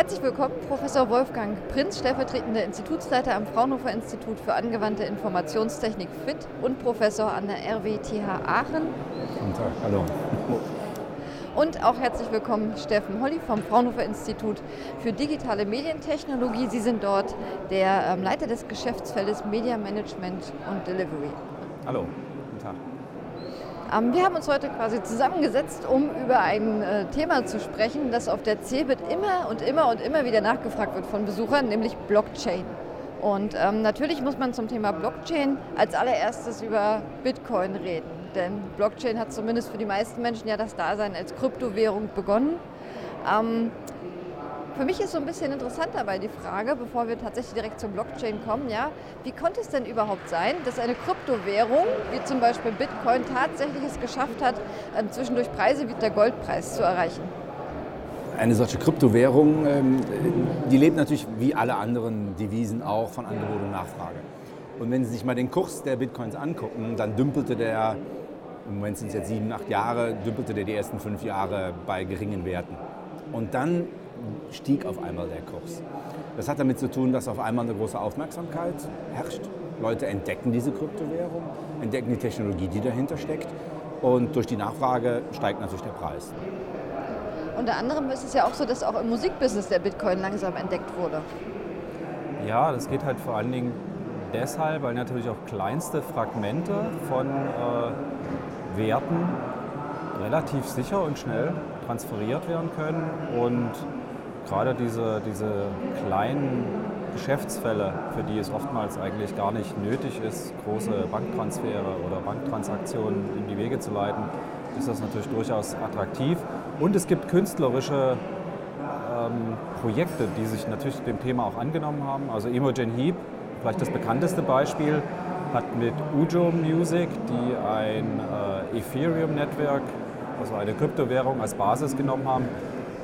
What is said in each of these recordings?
Herzlich willkommen, Professor Wolfgang Prinz, stellvertretender Institutsleiter am Fraunhofer Institut für angewandte Informationstechnik FIT und Professor an der RWTH Aachen. Guten Tag, hallo. Und auch herzlich willkommen Steffen Holly vom Fraunhofer Institut für digitale Medientechnologie. Sie sind dort der ähm, Leiter des Geschäftsfeldes Media Management und Delivery. Hallo, wir haben uns heute quasi zusammengesetzt, um über ein äh, Thema zu sprechen, das auf der CeBIT immer und immer und immer wieder nachgefragt wird von Besuchern, nämlich Blockchain. Und ähm, natürlich muss man zum Thema Blockchain als allererstes über Bitcoin reden. Denn Blockchain hat zumindest für die meisten Menschen ja das Dasein als Kryptowährung begonnen. Ähm, für mich ist so ein bisschen interessant dabei die Frage, bevor wir tatsächlich direkt zum Blockchain kommen, ja, wie konnte es denn überhaupt sein, dass eine Kryptowährung, wie zum Beispiel Bitcoin, tatsächlich es geschafft hat, ähm, zwischendurch Preise wie der Goldpreis zu erreichen? Eine solche Kryptowährung, ähm, die lebt natürlich wie alle anderen Devisen auch von Angebot und Nachfrage. Und wenn Sie sich mal den Kurs der Bitcoins angucken, dann dümpelte der, im Moment sind es jetzt sieben, acht Jahre, dümpelte der die ersten fünf Jahre bei geringen Werten. Und dann stieg auf einmal der Kurs. Das hat damit zu tun, dass auf einmal eine große Aufmerksamkeit herrscht. Leute entdecken diese Kryptowährung, entdecken die Technologie, die dahinter steckt. Und durch die Nachfrage steigt natürlich der Preis. Unter anderem ist es ja auch so, dass auch im Musikbusiness der Bitcoin langsam entdeckt wurde. Ja, das geht halt vor allen Dingen deshalb, weil natürlich auch kleinste Fragmente von äh, Werten relativ sicher und schnell transferiert werden können und gerade diese, diese kleinen Geschäftsfälle, für die es oftmals eigentlich gar nicht nötig ist, große Banktransfere oder Banktransaktionen in die Wege zu leiten, ist das natürlich durchaus attraktiv. Und es gibt künstlerische ähm, Projekte, die sich natürlich dem Thema auch angenommen haben. Also Imogen Heap, vielleicht das bekannteste Beispiel, hat mit Ujo Music, die ein äh, Ethereum-Netzwerk, also eine Kryptowährung als Basis genommen haben,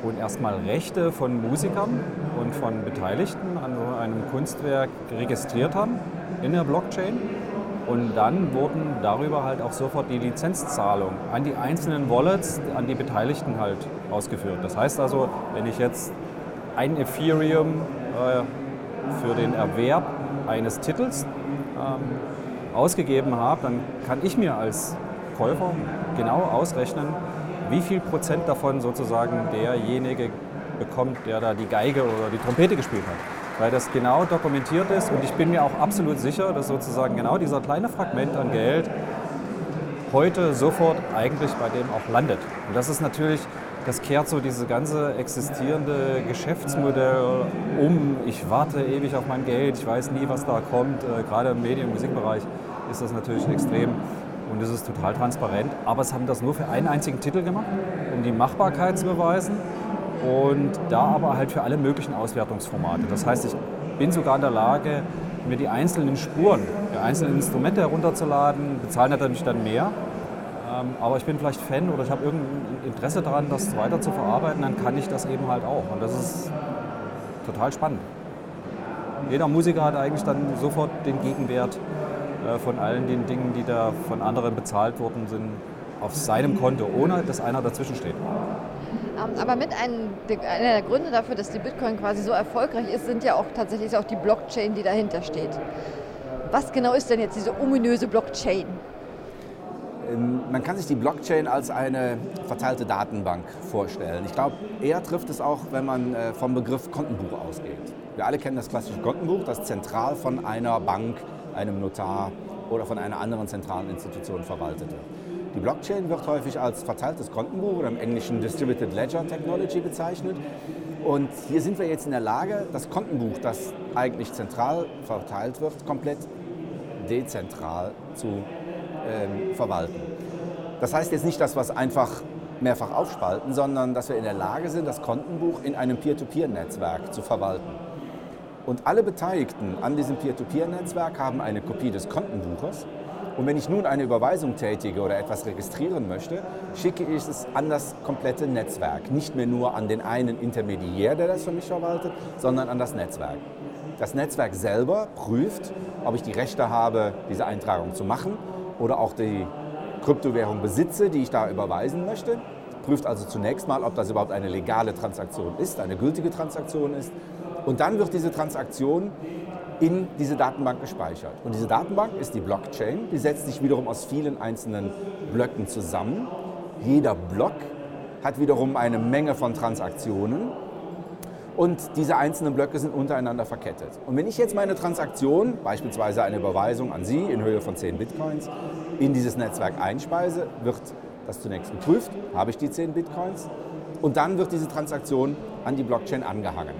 und erstmal Rechte von Musikern und von Beteiligten an so einem Kunstwerk registriert haben in der Blockchain. Und dann wurden darüber halt auch sofort die Lizenzzahlungen an die einzelnen Wallets, an die Beteiligten halt ausgeführt. Das heißt also, wenn ich jetzt ein Ethereum äh, für den Erwerb eines Titels ähm, ausgegeben habe, dann kann ich mir als Käufer genau ausrechnen, wie viel Prozent davon sozusagen derjenige bekommt, der da die Geige oder die Trompete gespielt hat. Weil das genau dokumentiert ist und ich bin mir auch absolut sicher, dass sozusagen genau dieser kleine Fragment an Geld heute sofort eigentlich bei dem auch landet. Und das ist natürlich, das kehrt so diese ganze existierende Geschäftsmodell um. Ich warte ewig auf mein Geld, ich weiß nie, was da kommt. Äh, gerade im Medien- und Musikbereich ist das natürlich extrem und es ist total transparent. Aber es haben das nur für einen einzigen Titel gemacht, um die Machbarkeit zu beweisen und da aber halt für alle möglichen Auswertungsformate. Das heißt, ich bin sogar in der Lage, mir die einzelnen Spuren, die einzelnen Instrumente herunterzuladen, bezahlen natürlich dann mehr. Ähm, aber ich bin vielleicht Fan oder ich habe irgendein Interesse daran, das weiter zu verarbeiten, dann kann ich das eben halt auch. Und das ist total spannend. Jeder Musiker hat eigentlich dann sofort den Gegenwert von allen den Dingen, die da von anderen bezahlt worden sind, auf seinem Konto, ohne dass einer dazwischen steht. Ähm, aber mit einem, einer der Gründe dafür, dass die Bitcoin quasi so erfolgreich ist, sind ja auch tatsächlich auch die Blockchain, die dahinter steht. Was genau ist denn jetzt diese ominöse Blockchain? Ähm, man kann sich die Blockchain als eine verteilte Datenbank vorstellen. Ich glaube, eher trifft es auch, wenn man äh, vom Begriff Kontenbuch ausgeht. Wir alle kennen das klassische Kontenbuch, das zentral von einer Bank einem Notar oder von einer anderen zentralen Institution verwaltet wird. Die Blockchain wird häufig als verteiltes Kontenbuch oder im Englischen Distributed Ledger Technology bezeichnet. Und hier sind wir jetzt in der Lage, das Kontenbuch, das eigentlich zentral verteilt wird, komplett dezentral zu ähm, verwalten. Das heißt jetzt nicht, dass wir es einfach mehrfach aufspalten, sondern dass wir in der Lage sind, das Kontenbuch in einem Peer-to-Peer-Netzwerk zu verwalten. Und alle Beteiligten an diesem Peer-to-Peer-Netzwerk haben eine Kopie des Kontenbuches. Und wenn ich nun eine Überweisung tätige oder etwas registrieren möchte, schicke ich es an das komplette Netzwerk. Nicht mehr nur an den einen Intermediär, der das für mich verwaltet, sondern an das Netzwerk. Das Netzwerk selber prüft, ob ich die Rechte habe, diese Eintragung zu machen oder auch die Kryptowährung besitze, die ich da überweisen möchte, prüft also zunächst mal, ob das überhaupt eine legale Transaktion ist, eine gültige Transaktion ist. Und dann wird diese Transaktion in diese Datenbank gespeichert. Und diese Datenbank ist die Blockchain, die setzt sich wiederum aus vielen einzelnen Blöcken zusammen. Jeder Block hat wiederum eine Menge von Transaktionen und diese einzelnen Blöcke sind untereinander verkettet. Und wenn ich jetzt meine Transaktion, beispielsweise eine Überweisung an Sie in Höhe von 10 Bitcoins, in dieses Netzwerk einspeise, wird das zunächst geprüft, habe ich die 10 Bitcoins, und dann wird diese Transaktion an die Blockchain angehangen.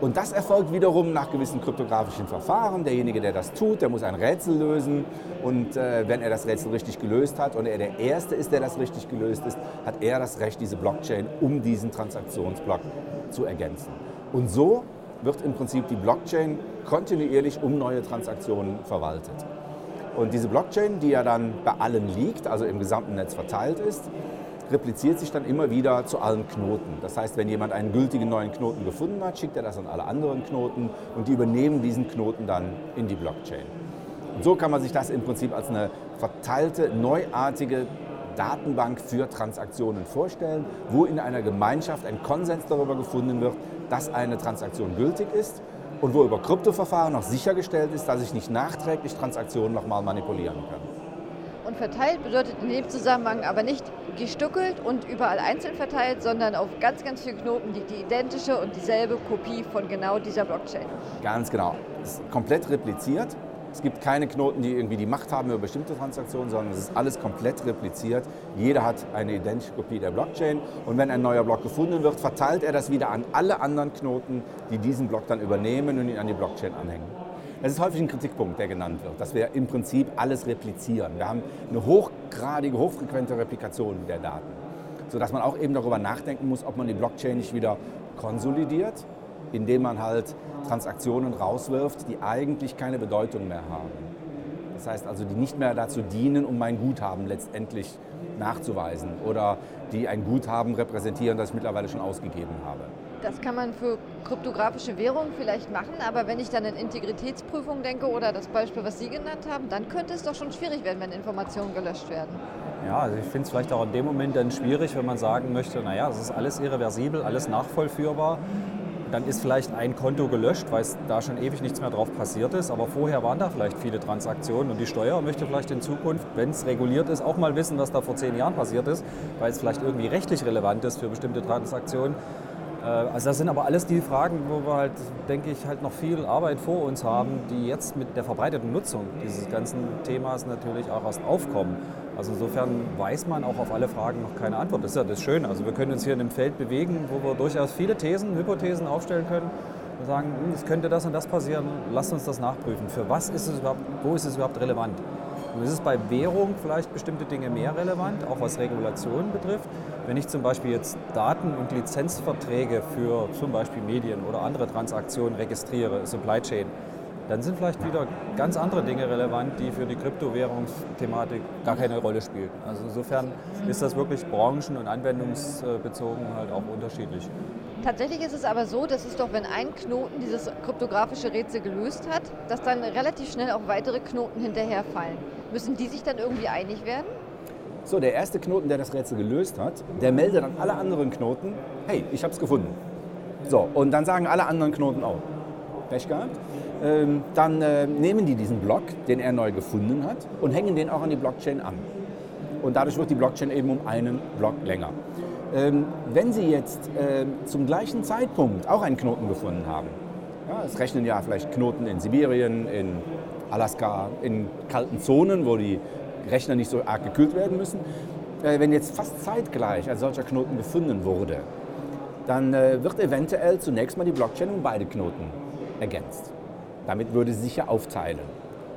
Und das erfolgt wiederum nach gewissen kryptografischen Verfahren. Derjenige, der das tut, der muss ein Rätsel lösen. Und äh, wenn er das Rätsel richtig gelöst hat und er der Erste ist, der das richtig gelöst ist, hat er das Recht, diese Blockchain um diesen Transaktionsblock zu ergänzen. Und so wird im Prinzip die Blockchain kontinuierlich um neue Transaktionen verwaltet. Und diese Blockchain, die ja dann bei allen liegt, also im gesamten Netz verteilt ist, repliziert sich dann immer wieder zu allen Knoten. Das heißt, wenn jemand einen gültigen neuen Knoten gefunden hat, schickt er das an alle anderen Knoten und die übernehmen diesen Knoten dann in die Blockchain. Und so kann man sich das im Prinzip als eine verteilte, neuartige Datenbank für Transaktionen vorstellen, wo in einer Gemeinschaft ein Konsens darüber gefunden wird, dass eine Transaktion gültig ist und wo über Kryptoverfahren noch sichergestellt ist, dass ich nicht nachträglich Transaktionen nochmal manipulieren kann. Verteilt bedeutet in dem Zusammenhang aber nicht gestückelt und überall einzeln verteilt, sondern auf ganz, ganz vielen Knoten liegt die identische und dieselbe Kopie von genau dieser Blockchain. Ganz genau. Es ist komplett repliziert. Es gibt keine Knoten, die irgendwie die Macht haben über bestimmte Transaktionen, sondern es ist alles komplett repliziert. Jeder hat eine identische Kopie der Blockchain und wenn ein neuer Block gefunden wird, verteilt er das wieder an alle anderen Knoten, die diesen Block dann übernehmen und ihn an die Blockchain anhängen. Das ist häufig ein Kritikpunkt, der genannt wird, dass wir im Prinzip alles replizieren. Wir haben eine hochgradige, hochfrequente Replikation der Daten, sodass man auch eben darüber nachdenken muss, ob man die Blockchain nicht wieder konsolidiert, indem man halt Transaktionen rauswirft, die eigentlich keine Bedeutung mehr haben. Das heißt also, die nicht mehr dazu dienen, um mein Guthaben letztendlich nachzuweisen oder die ein Guthaben repräsentieren, das ich mittlerweile schon ausgegeben habe. Das kann man für kryptografische Währungen vielleicht machen, aber wenn ich dann an Integritätsprüfung denke oder das Beispiel, was Sie genannt haben, dann könnte es doch schon schwierig werden, wenn Informationen gelöscht werden. Ja, also ich finde es vielleicht auch in dem Moment dann schwierig, wenn man sagen möchte, naja, das ist alles irreversibel, alles nachvollführbar. Dann ist vielleicht ein Konto gelöscht, weil da schon ewig nichts mehr drauf passiert ist. Aber vorher waren da vielleicht viele Transaktionen und die Steuer möchte vielleicht in Zukunft, wenn es reguliert ist, auch mal wissen, was da vor zehn Jahren passiert ist, weil es vielleicht irgendwie rechtlich relevant ist für bestimmte Transaktionen. Äh, also das sind aber alles die Fragen, wo wir halt, denke ich, halt noch viel Arbeit vor uns haben, die jetzt mit der verbreiteten Nutzung dieses ganzen Themas natürlich auch erst aufkommen. Also insofern weiß man auch auf alle Fragen noch keine Antwort. Das ist ja das Schöne. Also wir können uns hier in einem Feld bewegen, wo wir durchaus viele Thesen, Hypothesen aufstellen können und sagen, hm, es könnte das und das passieren, lasst uns das nachprüfen. Für was ist es überhaupt, wo ist es überhaupt relevant? Und es ist bei Währung vielleicht bestimmte Dinge mehr relevant, auch was Regulationen betrifft. Wenn ich zum Beispiel jetzt Daten- und Lizenzverträge für zum Beispiel Medien oder andere Transaktionen registriere, Supply Chain, dann sind vielleicht wieder ganz andere Dinge relevant, die für die Kryptowährungsthematik gar keine Rolle spielen. Also insofern ist das wirklich branchen- und anwendungsbezogen halt auch unterschiedlich. Tatsächlich ist es aber so, dass es doch, wenn ein Knoten dieses kryptografische Rätsel gelöst hat, dass dann relativ schnell auch weitere Knoten hinterherfallen. Müssen die sich dann irgendwie einig werden? So, der erste Knoten, der das Rätsel gelöst hat, der meldet an alle anderen Knoten, hey, ich habe es gefunden. So, und dann sagen alle anderen Knoten auch, Pech gehabt. Ähm, dann äh, nehmen die diesen Block, den er neu gefunden hat, und hängen den auch an die Blockchain an. Und dadurch wird die Blockchain eben um einen Block länger. Ähm, wenn Sie jetzt äh, zum gleichen Zeitpunkt auch einen Knoten gefunden haben, ja, es rechnen ja vielleicht Knoten in Sibirien, in Alaska, in kalten Zonen, wo die Rechner nicht so arg gekühlt werden müssen. Äh, wenn jetzt fast zeitgleich ein solcher Knoten gefunden wurde, dann äh, wird eventuell zunächst mal die Blockchain um beide Knoten ergänzt. Damit würde sie sich ja aufteilen.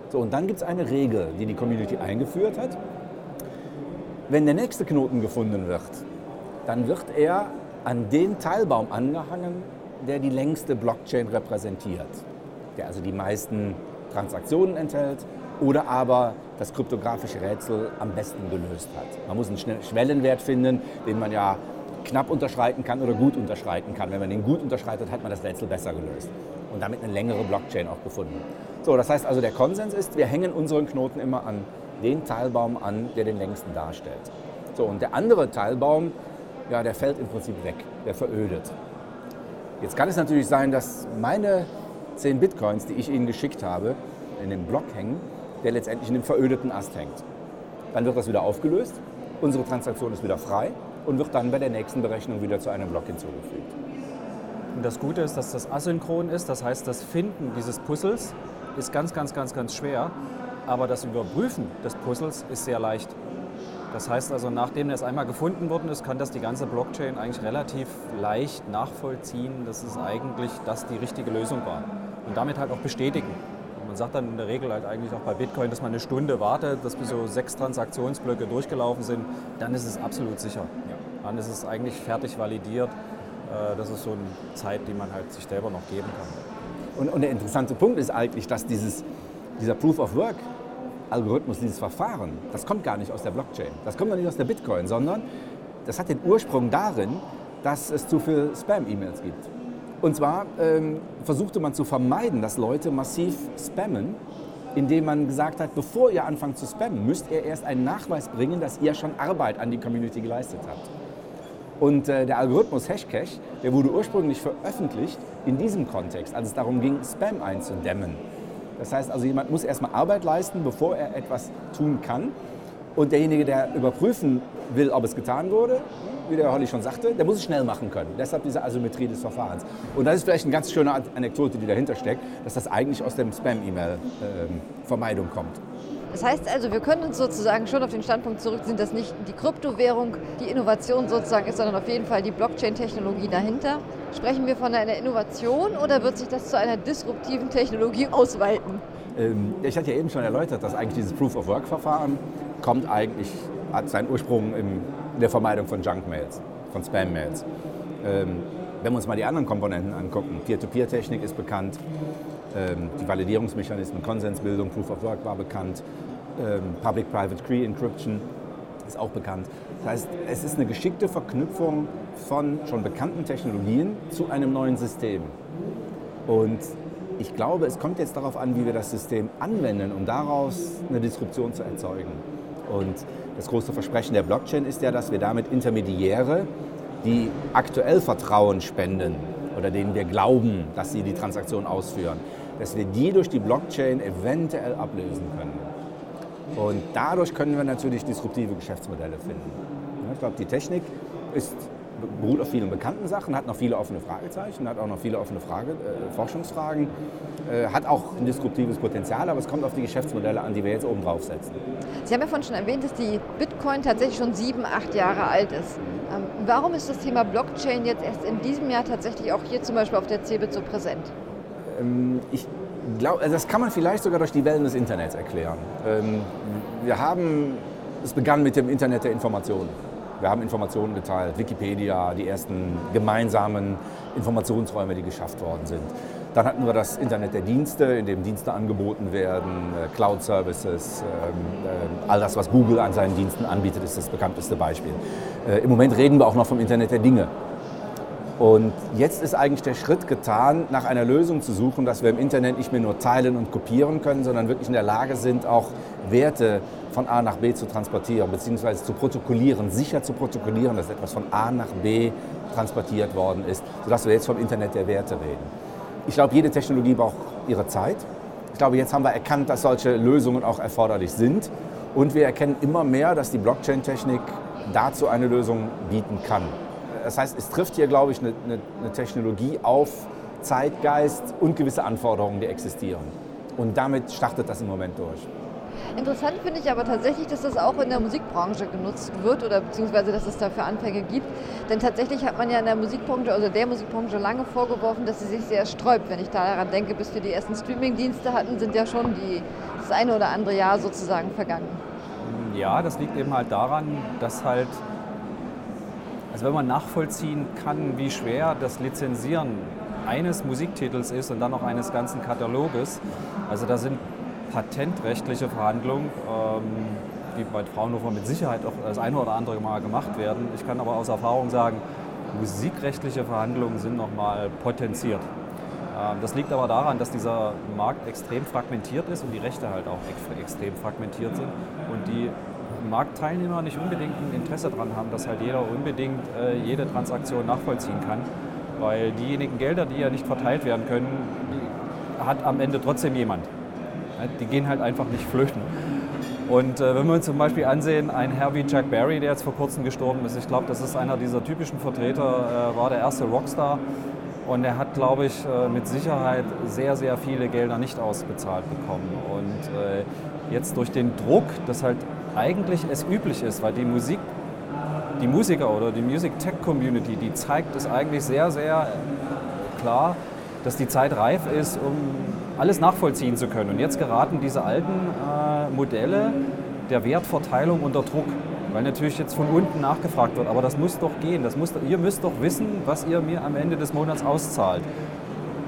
So, und dann gibt es eine Regel, die die Community eingeführt hat. Wenn der nächste Knoten gefunden wird, dann wird er an den Teilbaum angehangen, der die längste Blockchain repräsentiert, der also die meisten Transaktionen enthält oder aber das kryptografische Rätsel am besten gelöst hat. Man muss einen Schwellenwert finden, den man ja knapp unterschreiten kann oder gut unterschreiten kann. Wenn man den gut unterschreitet, hat man das Rätsel besser gelöst und damit eine längere Blockchain auch gefunden. So, das heißt also, der Konsens ist, wir hängen unseren Knoten immer an den Teilbaum an, der den längsten darstellt. So, und der andere Teilbaum, ja, der fällt im Prinzip weg, der verödet. Jetzt kann es natürlich sein, dass meine 10 Bitcoins, die ich Ihnen geschickt habe, in dem Block hängen, der letztendlich in dem verödeten Ast hängt. Dann wird das wieder aufgelöst, unsere Transaktion ist wieder frei und wird dann bei der nächsten Berechnung wieder zu einem Block hinzugefügt. Und das Gute ist, dass das asynchron ist, das heißt, das Finden dieses Puzzles ist ganz, ganz, ganz, ganz schwer, aber das Überprüfen des Puzzles ist sehr leicht. Das heißt also, nachdem das einmal gefunden worden ist, kann das die ganze Blockchain eigentlich relativ leicht nachvollziehen, dass es eigentlich das die richtige Lösung war. Und damit halt auch bestätigen. Man sagt dann in der Regel halt eigentlich auch bei Bitcoin, dass man eine Stunde wartet, dass bis so sechs Transaktionsblöcke durchgelaufen sind, dann ist es absolut sicher. Dann ist es eigentlich fertig validiert. Äh, das ist so eine Zeit, die man halt sich selber noch geben kann. Und, und der interessante Punkt ist eigentlich, dass dieses, dieser Proof of Work Algorithmus, dieses Verfahren, das kommt gar nicht aus der Blockchain. Das kommt noch nicht aus der Bitcoin, sondern das hat den Ursprung darin, dass es zu viele Spam-E-Mails gibt. Und zwar ähm, versuchte man zu vermeiden, dass Leute massiv spammen, indem man gesagt hat, bevor ihr anfangt zu spammen, müsst ihr erst einen Nachweis bringen, dass ihr schon Arbeit an die Community geleistet habt. Und äh, der Algorithmus Hashcash, der wurde ursprünglich veröffentlicht in diesem Kontext, als es darum ging, Spam einzudämmen. Das heißt also, jemand muss erstmal Arbeit leisten, bevor er etwas tun kann. Und derjenige, der überprüfen will, ob es getan wurde, wie der Holly schon sagte, der muss es schnell machen können. Deshalb diese Asymmetrie des Verfahrens. Und das ist vielleicht eine ganz schöne Anekdote, die dahinter steckt, dass das eigentlich aus dem Spam-E-Mail-Vermeidung ähm, kommt. Das heißt also, wir können uns sozusagen schon auf den Standpunkt zurückziehen, dass nicht die Kryptowährung die Innovation sozusagen ist, sondern auf jeden Fall die Blockchain-Technologie dahinter. Sprechen wir von einer Innovation oder wird sich das zu einer disruptiven Technologie ausweiten? Ähm, ich hatte ja eben schon erläutert, dass eigentlich dieses Proof-of-Work-Verfahren kommt eigentlich, hat seinen Ursprung in der Vermeidung von Junk-Mails, von Spam-Mails. Ähm, wenn wir uns mal die anderen Komponenten angucken, Peer-to-Peer-Technik ist bekannt, ähm, die Validierungsmechanismen, Konsensbildung, Proof of Work war bekannt, ähm, Public-Private Key Encryption ist auch bekannt. Das heißt, es ist eine geschickte Verknüpfung von schon bekannten Technologien zu einem neuen System. Und ich glaube, es kommt jetzt darauf an, wie wir das System anwenden, um daraus eine Disruption zu erzeugen. Und das große Versprechen der Blockchain ist ja, dass wir damit Intermediäre, die aktuell Vertrauen spenden oder denen wir glauben, dass sie die Transaktion ausführen, dass wir die durch die Blockchain eventuell ablösen können. Und dadurch können wir natürlich disruptive Geschäftsmodelle finden. Ich glaube, die Technik ist, beruht auf vielen bekannten Sachen, hat noch viele offene Fragezeichen, hat auch noch viele offene Frage, äh, Forschungsfragen, äh, hat auch ein disruptives Potenzial, aber es kommt auf die Geschäftsmodelle an, die wir jetzt oben drauf setzen. Sie haben ja vorhin schon erwähnt, dass die Bitcoin tatsächlich schon sieben, acht Jahre alt ist. Ähm, warum ist das Thema Blockchain jetzt erst in diesem Jahr tatsächlich auch hier zum Beispiel auf der CeBIT so präsent? Ähm, ich glaube, also das kann man vielleicht sogar durch die Wellen des Internets erklären. Ähm, wir haben, es begann mit dem Internet der Informationen. Wir haben Informationen geteilt, Wikipedia, die ersten gemeinsamen Informationsräume, die geschafft worden sind. Dann hatten wir das Internet der Dienste, in dem Dienste angeboten werden, äh, Cloud-Services, ähm, äh, all das, was Google an seinen Diensten anbietet, ist das bekannteste Beispiel. Äh, Im Moment reden wir auch noch vom Internet der Dinge. Und jetzt ist eigentlich der Schritt getan, nach einer Lösung zu suchen, dass wir im Internet nicht mehr nur teilen und kopieren können, sondern wirklich in der Lage sind, auch Werte von A nach B zu transportieren, beziehungsweise zu protokollieren, sicher zu protokollieren, dass etwas von A nach B transportiert worden ist, sodass wir jetzt vom Internet der Werte reden. Ich glaube, jede Technologie braucht ihre Zeit. Ich glaube, jetzt haben wir erkannt, dass solche Lösungen auch erforderlich sind. Und wir erkennen immer mehr, dass die Blockchain-Technik dazu eine Lösung bieten kann. Das heißt, es trifft hier, glaube ich, eine, eine, eine Technologie auf Zeitgeist und gewisse Anforderungen, die existieren. Und damit startet das im Moment durch. Interessant finde ich aber tatsächlich, dass das auch in der Musikbranche genutzt wird oder beziehungsweise dass es dafür Anfänge gibt. Denn tatsächlich hat man ja in der Musikbranche, also der Musikbranche lange vorgeworfen, dass sie sich sehr sträubt. Wenn ich daran denke, bis wir die ersten Streaming-Dienste hatten, sind ja schon die, das eine oder andere Jahr sozusagen vergangen. Ja, das liegt eben halt daran, dass halt also wenn man nachvollziehen kann, wie schwer das Lizenzieren eines Musiktitels ist und dann noch eines ganzen Kataloges, also da sind patentrechtliche Verhandlungen, ähm, die bei Fraunhofer mit Sicherheit auch das eine oder andere Mal gemacht werden. Ich kann aber aus Erfahrung sagen, musikrechtliche Verhandlungen sind nochmal potenziert. Ähm, das liegt aber daran, dass dieser Markt extrem fragmentiert ist und die Rechte halt auch extrem fragmentiert sind und die Marktteilnehmer nicht unbedingt ein Interesse daran haben, dass halt jeder unbedingt äh, jede Transaktion nachvollziehen kann. Weil diejenigen Gelder, die ja nicht verteilt werden können, hat am Ende trotzdem jemand. Die gehen halt einfach nicht flöten. Und äh, wenn wir uns zum Beispiel ansehen, ein Herr wie Chuck Berry, der jetzt vor kurzem gestorben ist, ich glaube, das ist einer dieser typischen Vertreter, äh, war der erste Rockstar. Und er hat, glaube ich, äh, mit Sicherheit sehr, sehr viele Gelder nicht ausbezahlt bekommen. Und äh, jetzt durch den Druck, dass halt eigentlich es üblich ist, weil die Musik, die Musiker oder die Music Tech Community, die zeigt es eigentlich sehr, sehr klar, dass die Zeit reif ist, um alles nachvollziehen zu können. Und jetzt geraten diese alten äh, Modelle der Wertverteilung unter Druck, weil natürlich jetzt von unten nachgefragt wird. Aber das muss doch gehen. Das muss, ihr müsst doch wissen, was ihr mir am Ende des Monats auszahlt.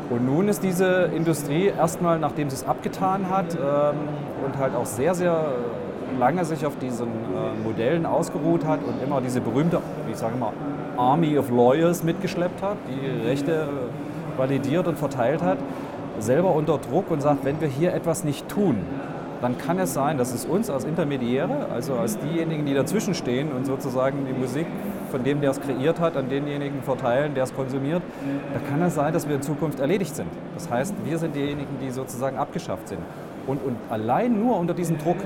Und nun ist diese Industrie erstmal, nachdem sie es abgetan hat ähm, und halt auch sehr, sehr lange sich auf diesen äh, Modellen ausgeruht hat und immer diese berühmte, ich sage mal, Army of Lawyers mitgeschleppt hat, die Rechte validiert und verteilt hat, selber unter Druck und sagt, wenn wir hier etwas nicht tun, dann kann es sein, dass es uns als Intermediäre, also als diejenigen, die dazwischen stehen und sozusagen die Musik von dem, der es kreiert hat, an denjenigen verteilen, der es konsumiert, da kann es sein, dass wir in Zukunft erledigt sind. Das heißt, wir sind diejenigen, die sozusagen abgeschafft sind. Und, und allein nur unter diesem Druck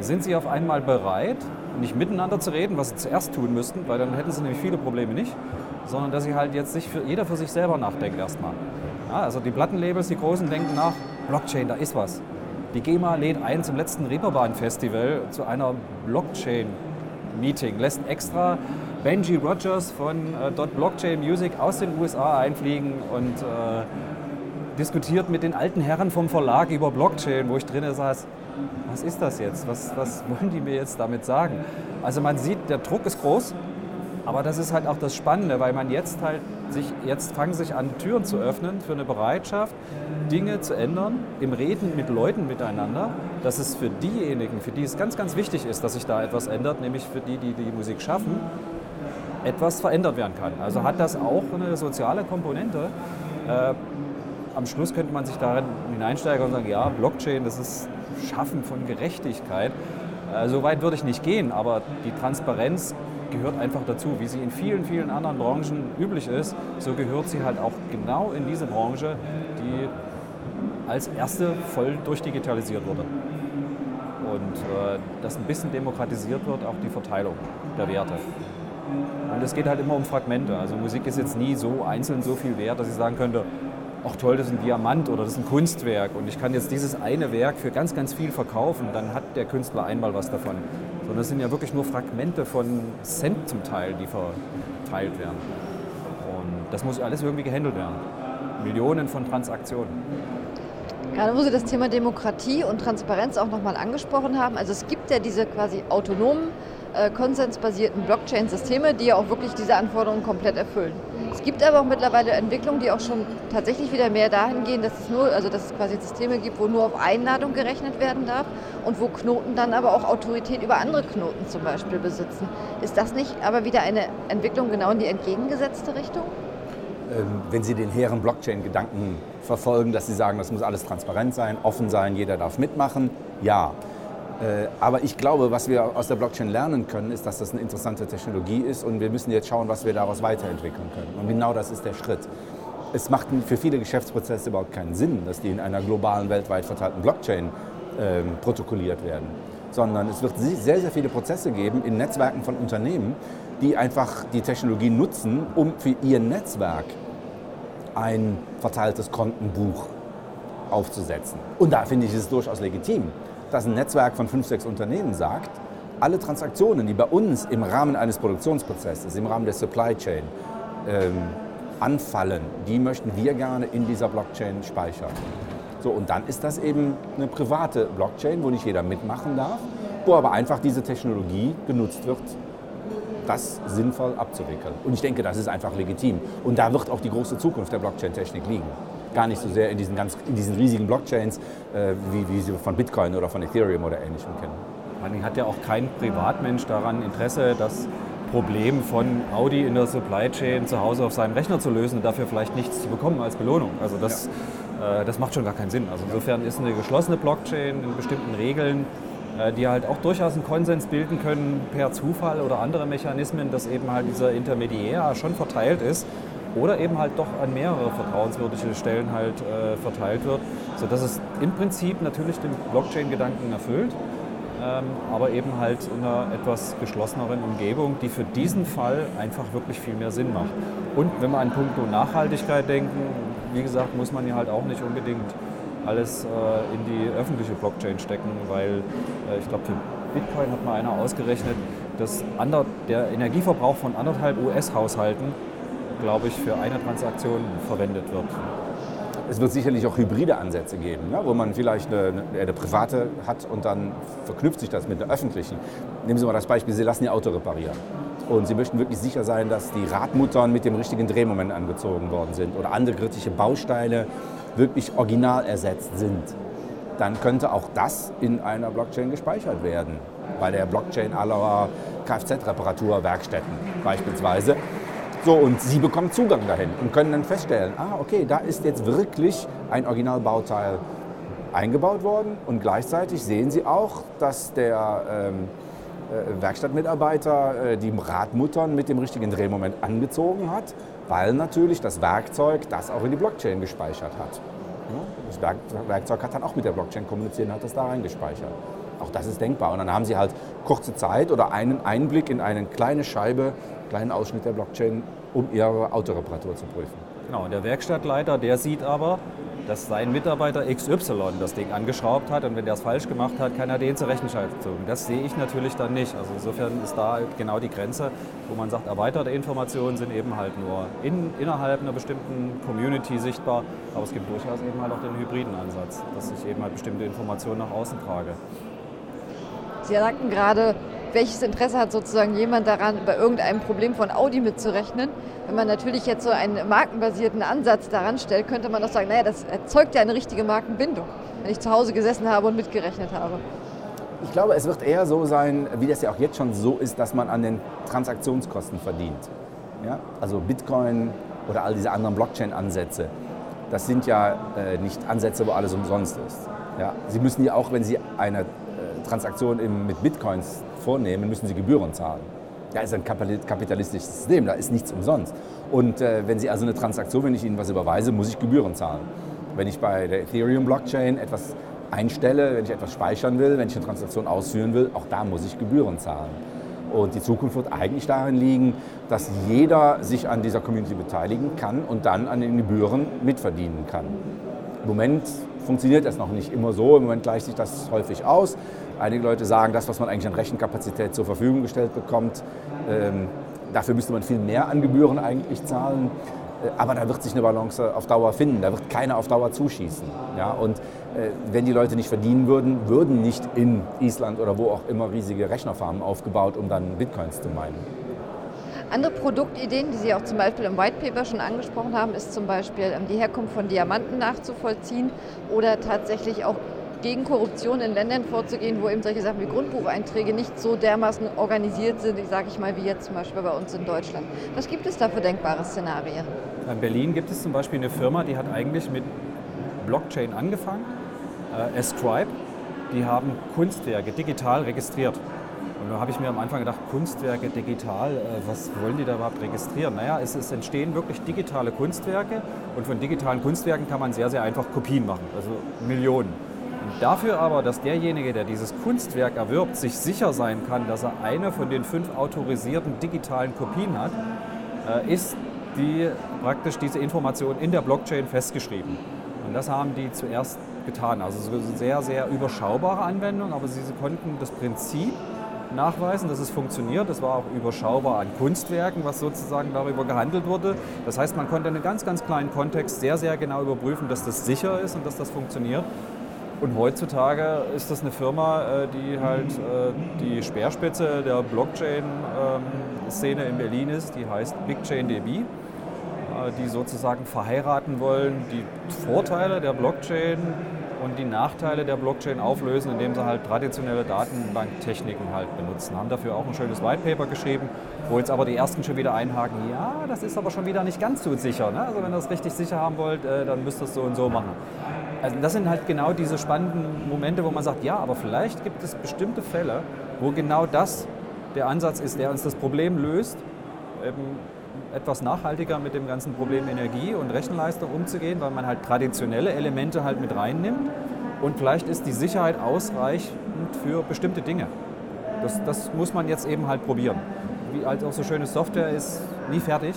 sind sie auf einmal bereit, nicht miteinander zu reden, was sie zuerst tun müssten, weil dann hätten sie nämlich viele Probleme nicht, sondern dass sie halt jetzt sich für, jeder für sich selber nachdenkt erstmal. Ja, also die Plattenlabels, die Großen denken nach, Blockchain, da ist was. Die GEMA lädt ein zum letzten Reeperbahn-Festival zu einer Blockchain-Meeting, lässt extra Benji Rogers von äh, Blockchain Music aus den USA einfliegen und äh, diskutiert mit den alten Herren vom Verlag über Blockchain, wo ich drin saß, was ist das jetzt? Was, was wollen die mir jetzt damit sagen? Also man sieht, der Druck ist groß, aber das ist halt auch das Spannende, weil man jetzt halt sich, jetzt fangen sich an, Türen zu öffnen für eine Bereitschaft, Dinge zu ändern, im Reden mit Leuten miteinander, dass es für diejenigen, für die es ganz, ganz wichtig ist, dass sich da etwas ändert, nämlich für die, die die Musik schaffen, etwas verändert werden kann. Also hat das auch eine soziale Komponente. Äh, am Schluss könnte man sich darin hineinsteigen und sagen, ja, Blockchain, das ist Schaffen von Gerechtigkeit. Äh, so weit würde ich nicht gehen, aber die Transparenz gehört einfach dazu. Wie sie in vielen, vielen anderen Branchen üblich ist, so gehört sie halt auch genau in diese Branche, die als erste voll durchdigitalisiert wurde. Und äh, dass ein bisschen demokratisiert wird, auch die Verteilung der Werte. Und es geht halt immer um Fragmente. Also Musik ist jetzt nie so einzeln so viel wert, dass ich sagen könnte, ach toll, das ist ein Diamant oder das ist ein Kunstwerk und ich kann jetzt dieses eine Werk für ganz, ganz viel verkaufen, dann hat der Künstler einmal was davon sondern es sind ja wirklich nur Fragmente von Cent zum Teil, die verteilt werden. Und das muss alles irgendwie gehandelt werden. Millionen von Transaktionen. Gerade wo Sie das Thema Demokratie und Transparenz auch nochmal angesprochen haben. Also es gibt ja diese quasi autonomen äh, konsensbasierten Blockchain-Systeme, die ja auch wirklich diese Anforderungen komplett erfüllen. Es gibt aber auch mittlerweile Entwicklungen, die auch schon tatsächlich wieder mehr dahin gehen, dass es nur, also dass es quasi Systeme gibt, wo nur auf Einladung gerechnet werden darf und wo Knoten dann aber auch Autorität über andere Knoten zum Beispiel besitzen. Ist das nicht aber wieder eine Entwicklung genau in die entgegengesetzte Richtung? Ähm, wenn Sie den hehren Blockchain-Gedanken verfolgen, dass Sie sagen, das muss alles transparent sein, offen sein, jeder darf mitmachen, ja. Äh, aber ich glaube, was wir aus der Blockchain lernen können, ist, dass das eine interessante Technologie ist und wir müssen jetzt schauen, was wir daraus weiterentwickeln können. Und genau das ist der Schritt. Es macht für viele Geschäftsprozesse überhaupt keinen Sinn, dass die in einer globalen, weltweit verteilten Blockchain äh, protokolliert werden, sondern es wird sehr, sehr viele Prozesse geben in Netzwerken von Unternehmen, die einfach die Technologie nutzen, um für ihr Netzwerk ein verteiltes Kontenbuch aufzusetzen. Und da finde ich es durchaus legitim, dass ein Netzwerk von fünf, sechs Unternehmen sagt, alle Transaktionen, die bei uns im Rahmen eines Produktionsprozesses, im Rahmen der Supply Chain ähm, anfallen, die möchten wir gerne in dieser Blockchain speichern. So, und dann ist das eben eine private Blockchain, wo nicht jeder mitmachen darf, wo aber einfach diese Technologie genutzt wird, das sinnvoll abzuwickeln. Und ich denke, das ist einfach legitim. Und da wird auch die große Zukunft der Blockchain-Technik liegen gar nicht so sehr in diesen, ganz, in diesen riesigen Blockchains, äh, wie, wie sie von Bitcoin oder von Ethereum oder ähnlichem kennen. Man hat ja auch kein Privatmensch daran Interesse, das Problem von Audi in der Supply Chain zu Hause auf seinem Rechner zu lösen und dafür vielleicht nichts zu bekommen als Belohnung. Also das, ja. äh, das macht schon gar keinen Sinn. Also insofern ist eine geschlossene Blockchain in bestimmten Regeln äh, die halt auch durchaus einen Konsens bilden können per Zufall oder andere Mechanismen, dass eben halt dieser Intermediär schon verteilt ist oder eben halt doch an mehrere vertrauenswürdige Stellen halt äh, verteilt wird, sodass es im Prinzip natürlich den Blockchain-Gedanken erfüllt, ähm, aber eben halt in einer etwas geschlosseneren Umgebung, die für diesen Fall einfach wirklich viel mehr Sinn macht. Und wenn wir an puncto Nachhaltigkeit denken, wie gesagt, muss man ja halt auch nicht unbedingt alles äh, in die öffentliche Blockchain stecken, weil äh, ich glaube, für Bitcoin hat mal einer ausgerechnet, dass der Energieverbrauch von anderthalb US-Haushalten, glaube ich, für eine Transaktion verwendet wird. Es wird sicherlich auch hybride Ansätze geben, ne, wo man vielleicht eine, eine, private hat und dann verknüpft sich das mit der öffentlichen. Nehmen Sie mal das Beispiel, Sie lassen Ihr Auto reparieren. Und Sie möchten wirklich sicher sein, dass die Radmuttern mit dem richtigen Drehmoment angezogen worden sind oder andere kritische Bausteine wirklich original ersetzt sind. Dann könnte auch das in einer Blockchain gespeichert werden. Bei der Blockchain aller Kfz-Reparaturwerkstätten beispielsweise. So, und Sie bekommen Zugang dahin und können dann feststellen, ah, okay, da ist jetzt wirklich ein Originalbauteil eingebaut worden und gleichzeitig sehen Sie auch, dass der ähm, äh, Werkstattmitarbeiter äh, die Radmuttern mit dem richtigen Drehmoment angezogen hat, weil natürlich das Werkzeug das auch in die Blockchain gespeichert hat. Das Werkzeug hat dann auch mit der Blockchain kommuniziert und hat das da reingespeichert. Auch das ist denkbar. Und dann haben Sie halt kurze Zeit oder einen Einblick in eine kleine Scheibe kleinen Ausschnitt der Blockchain, um ihre Autoreparatur zu prüfen. Genau, der Werkstattleiter, der sieht aber, dass sein Mitarbeiter XY das Ding angeschraubt hat und wenn der es falsch gemacht hat, kann er den zur Rechenschaft ziehen. Das sehe ich natürlich dann nicht. Also insofern ist da halt genau die Grenze, wo man sagt, erweiterte Informationen sind eben halt nur in, innerhalb einer bestimmten Community sichtbar, aber es gibt durchaus eben halt auch den hybriden Ansatz, dass ich eben halt bestimmte Informationen nach außen trage. Sie sagten gerade, welches Interesse hat sozusagen jemand daran, bei irgendeinem Problem von Audi mitzurechnen. Wenn man natürlich jetzt so einen markenbasierten Ansatz daran stellt, könnte man doch sagen, naja, das erzeugt ja eine richtige Markenbindung, wenn ich zu Hause gesessen habe und mitgerechnet habe. Ich glaube, es wird eher so sein, wie das ja auch jetzt schon so ist, dass man an den Transaktionskosten verdient. Ja? Also Bitcoin oder all diese anderen Blockchain-Ansätze, das sind ja äh, nicht Ansätze, wo alles umsonst ist. Ja? Sie müssen ja auch, wenn Sie eine Transaktion mit Bitcoins vornehmen, müssen sie Gebühren zahlen. Ja, ist ein kapitalistisches System, da ist nichts umsonst. Und äh, wenn Sie also eine Transaktion, wenn ich Ihnen was überweise, muss ich Gebühren zahlen. Wenn ich bei der Ethereum-Blockchain etwas einstelle, wenn ich etwas speichern will, wenn ich eine Transaktion ausführen will, auch da muss ich Gebühren zahlen. Und die Zukunft wird eigentlich darin liegen, dass jeder sich an dieser Community beteiligen kann und dann an den Gebühren mitverdienen kann. Im Moment funktioniert das noch nicht immer so. Im Moment gleicht sich das häufig aus. Einige Leute sagen, das, was man eigentlich an Rechenkapazität zur Verfügung gestellt bekommt, ähm, dafür müsste man viel mehr an Gebühren eigentlich zahlen. Äh, aber da wird sich eine Balance auf Dauer finden. Da wird keiner auf Dauer zuschießen. Ja? Und äh, wenn die Leute nicht verdienen würden, würden nicht in Island oder wo auch immer riesige Rechnerfarmen aufgebaut, um dann Bitcoins zu meinen. Andere Produktideen, die Sie auch zum Beispiel im White Paper schon angesprochen haben, ist zum Beispiel ähm, die Herkunft von Diamanten nachzuvollziehen oder tatsächlich auch gegen Korruption in Ländern vorzugehen, wo eben solche Sachen wie Grundbucheinträge nicht so dermaßen organisiert sind, sage ich mal, wie jetzt zum Beispiel bei uns in Deutschland. Was gibt es da für denkbare Szenarien? In Berlin gibt es zum Beispiel eine Firma, die hat eigentlich mit Blockchain angefangen, äh, Ascribe. Die haben Kunstwerke digital registriert. Und da habe ich mir am Anfang gedacht, Kunstwerke digital, äh, was wollen die da überhaupt registrieren? Naja, es, es, entstehen wirklich digitale Kunstwerke und von digitalen Kunstwerken kann man sehr, sehr einfach Kopien machen, also Millionen. Und dafür aber, dass derjenige, der dieses Kunstwerk erwirbt, sich sicher sein kann, dass er eine von den fünf autorisierten digitalen Kopien hat, äh, ist die, praktisch diese Information in der Blockchain festgeschrieben. Und das haben die zuerst getan. Also es ist eine sehr, sehr überschaubare Anwendung, aber sie konnten das Prinzip nachweisen, dass es funktioniert. Das war auch überschaubar an Kunstwerken, was sozusagen darüber gehandelt wurde. Das heißt, man konnte in einem ganz, ganz kleinen Kontext sehr, sehr genau überprüfen, dass das sicher ist und dass das funktioniert. Und heutzutage ist das eine Firma, äh, die halt äh, die Speerspitze der Blockchain-Szene in Berlin ist. Die heißt BigChainDB, äh, die sozusagen verheiraten wollen, die Vorteile der Blockchain und die Nachteile der Blockchain auflösen, indem sie halt traditionelle Datenbanktechniken halt benutzen. Haben dafür auch ein schönes White Paper geschrieben, wo jetzt aber die ersten schon wieder einhaken, ja, das ist aber schon wieder nicht ganz so sicher. Ne? Also wenn ihr das richtig sicher haben wollt, äh, dann müsst ihr es so und so machen. Also das sind halt genau diese spannenden Momente, wo man sagt, ja, aber vielleicht gibt es bestimmte Fälle, wo genau das der Ansatz ist, der uns das Problem löst, eben etwas nachhaltiger mit dem ganzen Problem Energie und Rechenleistung umzugehen, weil man halt traditionelle Elemente halt mit reinnimmt und vielleicht ist die Sicherheit ausreichend für bestimmte Dinge. Das, das muss man jetzt eben halt probieren. Wie halt auch so schöne Software ist nie fertig,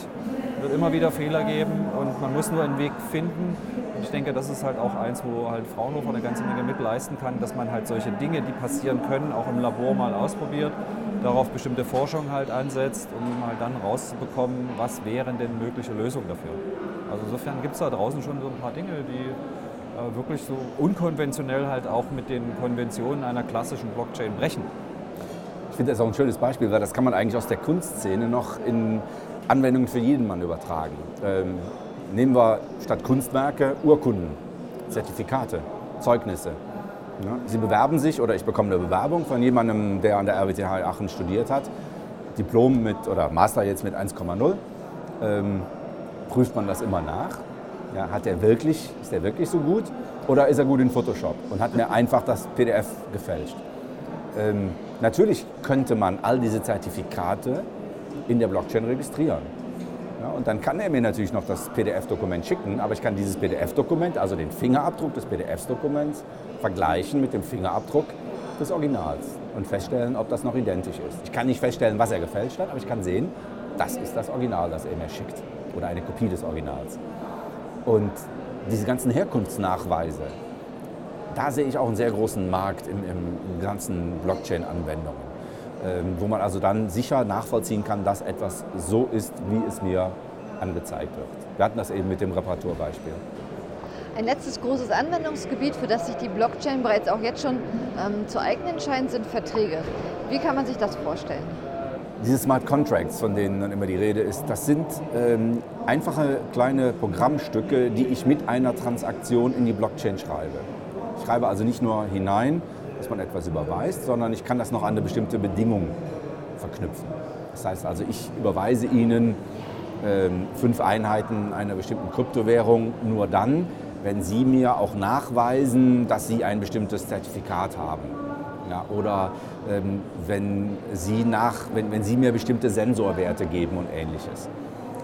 wird immer wieder Fehler geben und man muss nur einen Weg finden. Und ich denke, das ist halt auch eins, wo halt Fraunhofer eine ganze Menge mitleisten kann, dass man halt solche Dinge, die passieren können, auch im Labor mal ausprobiert darauf bestimmte Forschung halt ansetzt, um halt dann rauszubekommen, was wären denn mögliche Lösungen dafür. Also insofern gibt es da draußen schon so ein paar Dinge, die äh, wirklich so unkonventionell halt auch mit den Konventionen einer klassischen Blockchain brechen. Ich finde das auch ein schönes Beispiel, weil das kann man eigentlich aus der Kunstszene noch in Anwendungen für jeden Mann übertragen. Ähm, nehmen wir statt Kunstwerke Urkunden, Zertifikate, Zeugnisse. Ja, Sie bewerben sich oder ich bekomme eine Bewerbung von jemandem, der an der RWTH Aachen studiert hat. Diplom mit oder Master jetzt mit 1,0. Ähm, prüft man das immer nach. Ja, hat er wirklich, ist er wirklich so gut oder ist er gut in Photoshop und hat mir einfach das PDF gefälscht? Ähm, natürlich könnte man all diese Zertifikate in der Blockchain registrieren. Ja, und dann kann er mir natürlich noch das PDF-Dokument schicken, aber ich kann dieses PDF-Dokument, also den Fingerabdruck des PDF-Dokuments, vergleichen mit dem Fingerabdruck des Originals und feststellen, ob das noch identisch ist. Ich kann nicht feststellen, was er gefälscht hat, aber ich kann sehen, das ist das Original, das er mir schickt oder eine Kopie des Originals. Und diese ganzen Herkunftsnachweise, da sehe ich auch einen sehr großen Markt im, im ganzen Blockchain-Anwendungen. Ähm, wo man also dann sicher nachvollziehen kann, dass etwas so ist, wie es mir angezeigt wird. Wir hatten das eben mit dem Reparaturbeispiel. Ein letztes großes Anwendungsgebiet, für das sich die Blockchain bereits auch jetzt schon ähm, zu eignen scheint, sind Verträge. Wie kann man sich das vorstellen? Diese Smart Contracts, von denen dann immer die Rede ist, das sind ähm, einfache kleine Programmstücke, die ich mit einer Transaktion in die Blockchain schreibe. Ich schreibe also nicht nur hinein, dass man etwas überweist, sondern ich kann das noch an eine bestimmte Bedingung verknüpfen. Das heißt also, ich überweise Ihnen ähm, fünf Einheiten einer bestimmten Kryptowährung nur dann, wenn Sie mir auch nachweisen, dass Sie ein bestimmtes Zertifikat haben. Ja, oder ähm, wenn, Sie nach, wenn, wenn Sie mir bestimmte Sensorwerte geben und ähnliches.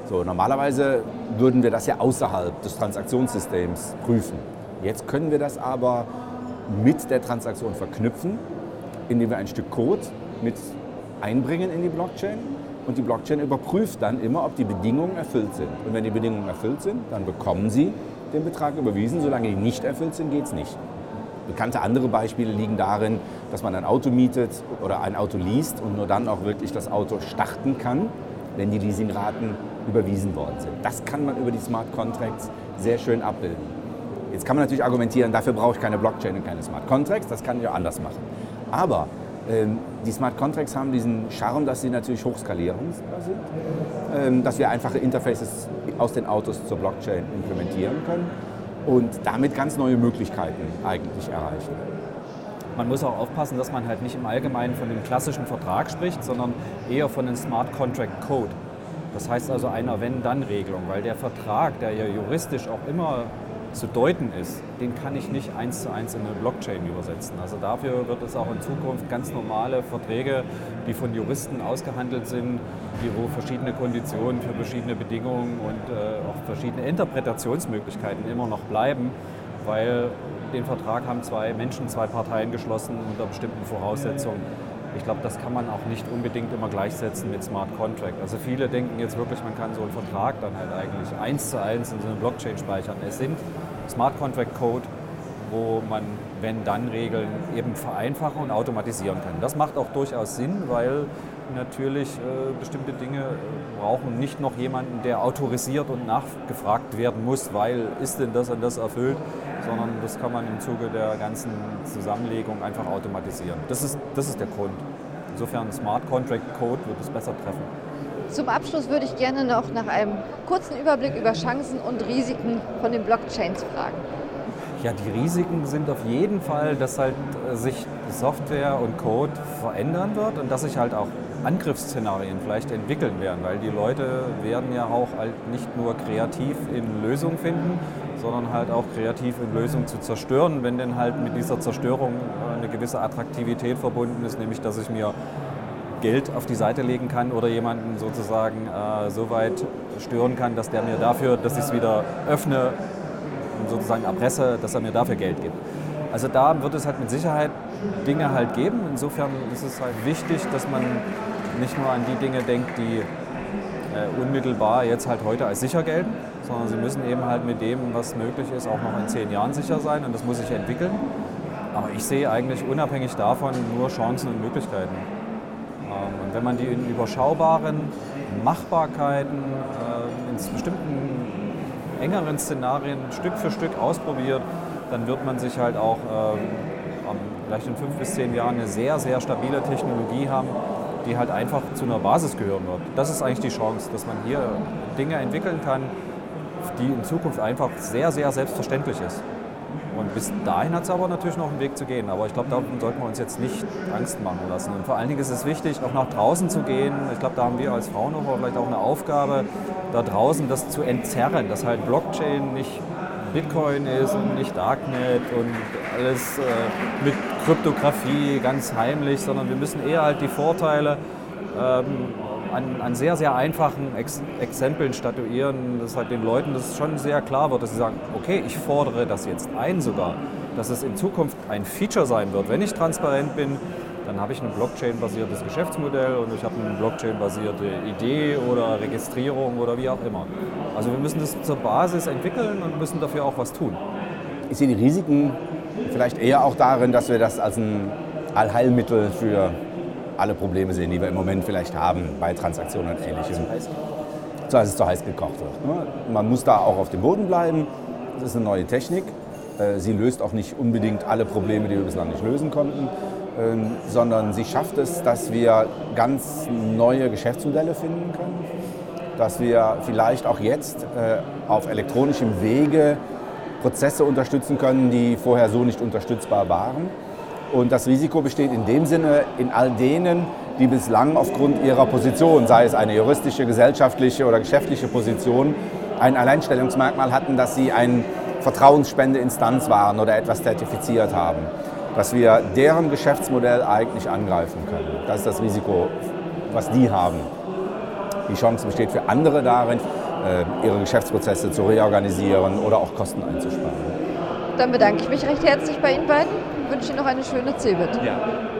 So, normalerweise würden wir das ja außerhalb des Transaktionssystems prüfen. Jetzt können wir das aber mit der Transaktion verknüpfen, indem wir ein Stück Code mit einbringen in die Blockchain und die Blockchain überprüft dann immer, ob die Bedingungen erfüllt sind. Und wenn die Bedingungen erfüllt sind, dann bekommen Sie den Betrag überwiesen. Solange die nicht erfüllt sind, geht es nicht. Bekannte andere Beispiele liegen darin, dass man ein Auto mietet oder ein Auto liest und nur dann auch wirklich das Auto starten kann, wenn die Leasingraten überwiesen worden sind. Das kann man über die Smart Contracts sehr schön abbilden. Jetzt kann man natürlich argumentieren, dafür brauche ich keine Blockchain und keine Smart Contracts, das kann ich auch anders machen. Aber ähm, die Smart Contracts haben diesen Charme, dass sie natürlich hochskalierbar sind, ähm, dass wir einfache Interfaces aus den Autos zur Blockchain implementieren können und damit ganz neue Möglichkeiten eigentlich erreichen. Man muss auch aufpassen, dass man halt nicht im Allgemeinen von dem klassischen Vertrag spricht, sondern eher von einem Smart Contract Code. Das heißt also einer Wenn-Dann-Regelung, weil der Vertrag, der ja juristisch auch immer zu deuten ist, den kann ich nicht eins zu eins in eine Blockchain übersetzen. Also dafür wird es auch in Zukunft ganz normale Verträge, die von Juristen ausgehandelt sind, die wo verschiedene Konditionen für verschiedene Bedingungen und äh, auch verschiedene Interpretationsmöglichkeiten immer noch bleiben, weil den Vertrag haben zwei Menschen, zwei Parteien geschlossen unter bestimmten Voraussetzungen. Ich glaube, das kann man auch nicht unbedingt immer gleichsetzen mit Smart Contract. Also viele denken jetzt wirklich, man kann so einen Vertrag dann halt eigentlich eins zu eins in so eine Blockchain speichern. Es sind Smart Contract Code, wo man Wenn-Dann-Regeln eben vereinfachen und automatisieren kann. Das macht auch durchaus Sinn, weil natürlich äh, bestimmte Dinge äh, brauchen nicht noch jemanden, der autorisiert und nachgefragt werden muss, weil ist denn das und das erfüllt, sondern das kann man im Zuge der ganzen Zusammenlegung einfach automatisieren. Das ist, das ist der Grund. Insofern Smart Contract Code wird es besser treffen. Zum Abschluss würde ich gerne noch nach einem kurzen Überblick über Chancen und Risiken von den Blockchains fragen. Ja, die Risiken sind auf jeden Fall, dass halt äh, sich Software und Code verändern wird und dass sich halt auch Angriffsszenarien vielleicht entwickeln werden, weil die Leute werden ja auch halt nicht nur kreativ in Lösungen finden, sondern halt auch kreativ in Lösungen zu zerstören, wenn denn halt mit dieser Zerstörung eine gewisse Attraktivität verbunden ist, nämlich dass ich mir Geld auf die Seite legen kann oder jemanden sozusagen äh, so weit stören kann, dass der mir dafür, dass ich es wieder öffne, sozusagen erpresse, dass er mir dafür Geld gibt. Also da wird es halt mit Sicherheit Dinge halt geben. Insofern ist es halt wichtig, dass man nicht nur an die Dinge denkt, die äh, unmittelbar jetzt halt heute als sicher gelten, sondern sie müssen eben halt mit dem, was möglich ist, auch noch in zehn Jahren sicher sein und das muss sich entwickeln. Aber ich sehe eigentlich unabhängig davon nur Chancen und Möglichkeiten. Ähm, und wenn man die in überschaubaren Machbarkeiten äh, in bestimmten engeren Szenarien Stück für Stück ausprobiert, dann wird man sich halt auch äh, vielleicht in fünf bis zehn Jahren eine sehr, sehr stabile Technologie haben, die halt einfach zu einer Basis gehören wird. Das ist eigentlich die Chance, dass man hier Dinge entwickeln kann, die in Zukunft einfach sehr, sehr selbstverständlich ist. Und bis dahin hat es aber natürlich noch einen Weg zu gehen. Aber ich glaube, da sollten wir uns jetzt nicht Angst machen lassen. Und vor allen Dingen ist es wichtig, auch nach draußen zu gehen. Ich glaube, da haben wir als Fraunhofer vielleicht auch eine Aufgabe, da draußen das zu entzerren, dass halt Blockchain nicht Bitcoin ist und nicht Darknet und alles äh, mit Kryptographie ganz heimlich, sondern wir müssen eher halt die Vorteile ähm, an, an, sehr, sehr einfachen Ex Exempeln statuieren, dass halt den Leuten das schon sehr klar wird, dass sie sagen, okay, ich fordere das jetzt ein sogar, dass es in Zukunft ein Feature sein wird, wenn ich transparent bin, dann habe ich ein Blockchain-basiertes Geschäftsmodell und ich habe eine Blockchain-basierte Idee oder Registrierung oder wie auch immer. Also wir müssen das zur Basis entwickeln und müssen dafür auch was tun. Ich sehe die Risiken vielleicht eher auch darin, dass wir das als ein Allheilmittel für alle Probleme sehen, die wir im Moment vielleicht haben bei Transaktionen und Ähnlichem. So als es zu heiß gekocht wird. Ne? Man muss da auch auf dem Boden bleiben. Das ist eine neue Technik. Äh, sie löst auch nicht unbedingt alle Probleme, die wir bislang nicht lösen konnten. Ähm, sondern sie schafft es, dass wir ganz neue Geschäftsmodelle finden können, dass wir vielleicht auch jetzt äh, auf elektronischem Wege Prozesse unterstützen können, die vorher so nicht unterstützbar waren. Und das Risiko besteht in dem Sinne in all denen, die bislang aufgrund ihrer Position, sei es eine juristische, gesellschaftliche oder geschäftliche Position, ein Alleinstellungsmerkmal hatten, dass sie eine Vertrauensspendeinstanz waren oder etwas zertifiziert haben dass wir deren Geschäftsmodell eigentlich angreifen können. Das ist das Risiko, was die haben. Die Chance besteht für andere darin, äh, ihre Geschäftsprozesse zu reorganisieren oder auch Kosten einzusparen. Dann bedanke ich mich recht herzlich bei Ihnen beiden wünsche Ihnen noch eine schöne CeBIT. Ja.